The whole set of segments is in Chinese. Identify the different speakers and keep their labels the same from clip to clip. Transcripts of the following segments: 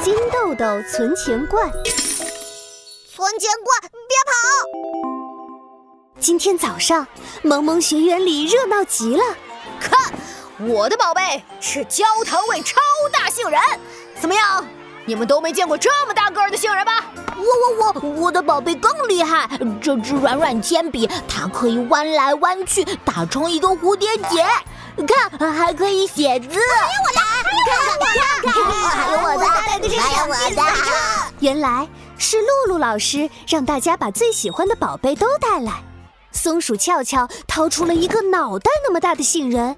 Speaker 1: 金豆豆存钱罐，
Speaker 2: 存钱罐，别跑！
Speaker 1: 今天早上，萌萌学园里热闹极了。
Speaker 3: 看，我的宝贝是焦糖味超大杏仁，怎么样？你们都没见过这么大个儿的杏仁吧？
Speaker 4: 我我我，我的宝贝更厉害！这支软软铅笔，它可以弯来弯去，打成一个蝴蝶结。看，还可以写字。看看看，还有我的，
Speaker 2: 还有我的。
Speaker 1: 原来是露露老师让大家把最喜欢的宝贝都带来。松鼠俏俏掏出了一个脑袋那么大的杏仁，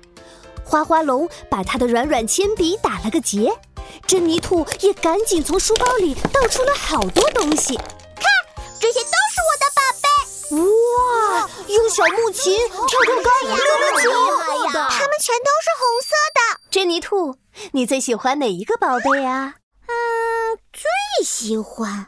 Speaker 1: 花花龙把他的软软铅笔打了个结，珍妮兔也赶紧从书包里倒出了好多东西。
Speaker 2: 看，这些都是我的宝贝。
Speaker 1: 哇，有小木琴、跳跳杆、溜溜球，
Speaker 2: 它们全都是红色的。
Speaker 1: 珍妮兔，你最喜欢哪一个宝贝呀？
Speaker 2: 嗯，最喜欢。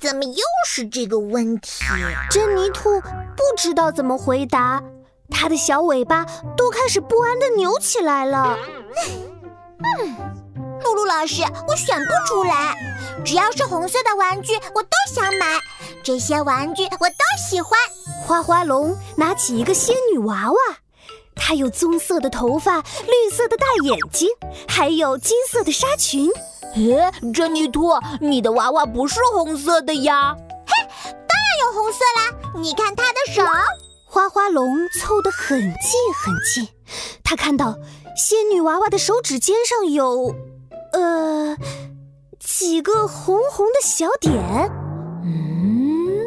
Speaker 2: 怎么又是这个问题？
Speaker 1: 珍妮兔不知道怎么回答，它的小尾巴都开始不安的扭起来了。
Speaker 2: 嗯，露露老师，我选不出来。只要是红色的玩具，我都想买。这些玩具我都喜欢。
Speaker 1: 花花龙拿起一个仙女娃娃，它有棕色的头发、绿色的大眼睛，还有金色的纱裙。
Speaker 4: 诶，珍妮兔，你的娃娃不是红色的呀？
Speaker 2: 嘿，当然有红色啦！你看它的手。
Speaker 1: 花花龙凑得很近很近，他看到仙女娃娃的手指尖上有，呃，几个红红的小点。
Speaker 4: 嗯，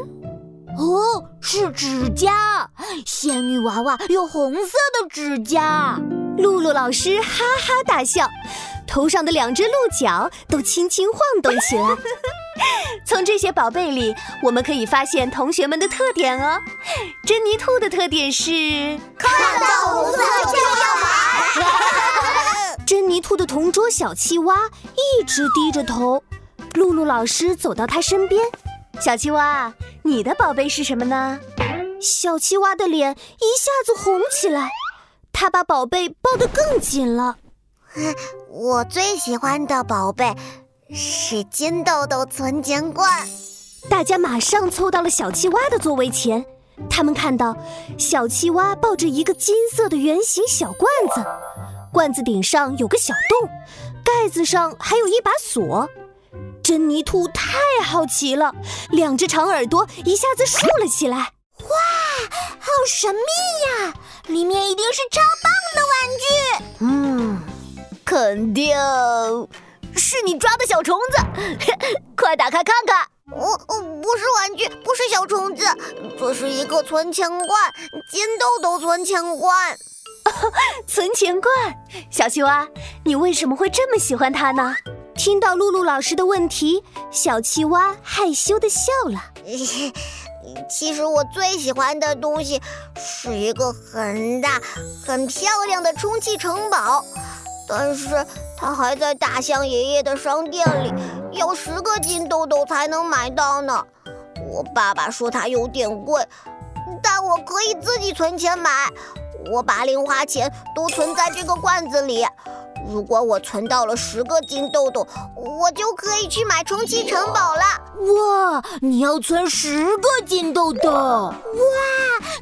Speaker 4: 哦，是指甲。仙女娃娃有红色的指甲。
Speaker 1: 露露老师哈哈大笑。头上的两只鹿角都轻轻晃动起来。从这些宝贝里，我们可以发现同学们的特点哦。珍妮兔的特点是
Speaker 2: 看到红色就要买。
Speaker 1: 珍妮兔的同桌小青蛙一直低着头。露露老师走到他身边，小青蛙，你的宝贝是什么呢？小青蛙的脸一下子红起来，它把宝贝抱得更紧了。
Speaker 2: 我最喜欢的宝贝是金豆豆存钱罐。
Speaker 1: 大家马上凑到了小青蛙的座位前。他们看到小青蛙抱着一个金色的圆形小罐子，罐子顶上有个小洞，盖子上还有一把锁。珍妮兔太好奇了，两只长耳朵一下子竖了起来。哇，
Speaker 2: 好神秘呀！里面一定是超棒的玩具。
Speaker 3: 嗯。肯定是你抓的小虫子，快打开看看。
Speaker 2: 哦哦，不是玩具，不是小虫子，这是一个存钱罐，金豆豆存钱罐。
Speaker 1: 存钱罐，小青蛙，你为什么会这么喜欢它呢？听到露露老师的问题，小青蛙害羞的笑了。
Speaker 2: 其实我最喜欢的东西是一个很大、很漂亮的充气城堡。但是它还在大象爷爷的商店里，要十个金豆豆才能买到呢。我爸爸说它有点贵，但我可以自己存钱买。我把零花钱都存在这个罐子里。如果我存到了十个金豆豆，我就可以去买充气城堡了。
Speaker 4: 哇，你要存十个金豆豆？哇，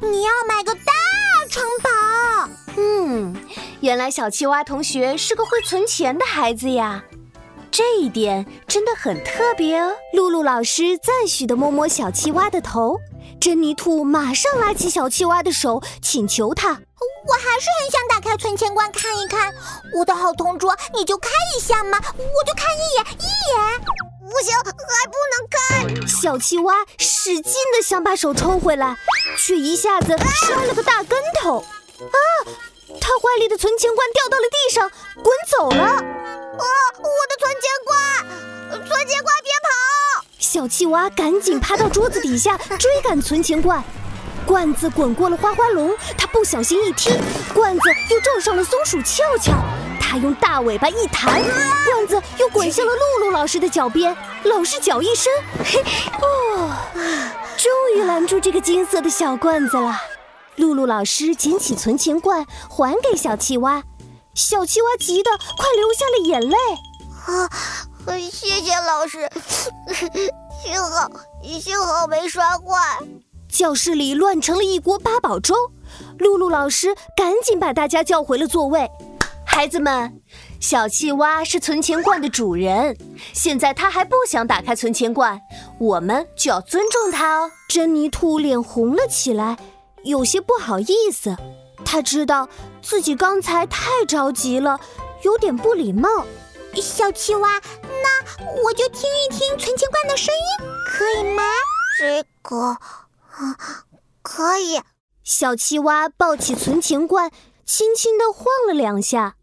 Speaker 2: 你要买个大城堡？
Speaker 1: 嗯。原来小青蛙同学是个会存钱的孩子呀，这一点真的很特别哦。露露老师赞许的摸摸小青蛙的头，珍妮兔马上拉起小青蛙的手，请求他：“
Speaker 2: 我还是很想打开存钱罐看一看，我的好同桌，你就看一下嘛，我就看一眼，一眼，不行，还不能看。”
Speaker 1: 小青蛙使劲的想把手抽回来，却一下子摔了个大跟头，啊！他怀里的存钱罐掉到了地上，滚走了。啊！
Speaker 2: 我的存钱！
Speaker 1: 小气蛙赶紧爬到桌子底下追赶存钱罐，罐子滚过了花花龙，他不小心一踢，罐子又撞上了松鼠翘翘，他用大尾巴一弹，罐子又滚向了露露老师的脚边，老师脚一伸，嘿，哦，终于拦住这个金色的小罐子了。露露老师捡起存钱罐，还给小气蛙。小青蛙急得快流下了眼泪。
Speaker 2: 啊，谢谢老师，幸好幸好没摔坏。
Speaker 1: 教室里乱成了一锅八宝粥，露露老师赶紧把大家叫回了座位。孩子们，小气蛙是存钱罐的主人，现在他还不想打开存钱罐，我们就要尊重他哦。珍妮兔脸红了起来，有些不好意思。他知道自己刚才太着急了，有点不礼貌。
Speaker 4: 小青蛙，那我就听一听存钱罐的声音，可以吗？
Speaker 2: 这个，啊，可以。
Speaker 1: 小青蛙抱起存钱罐，轻轻地晃了两下。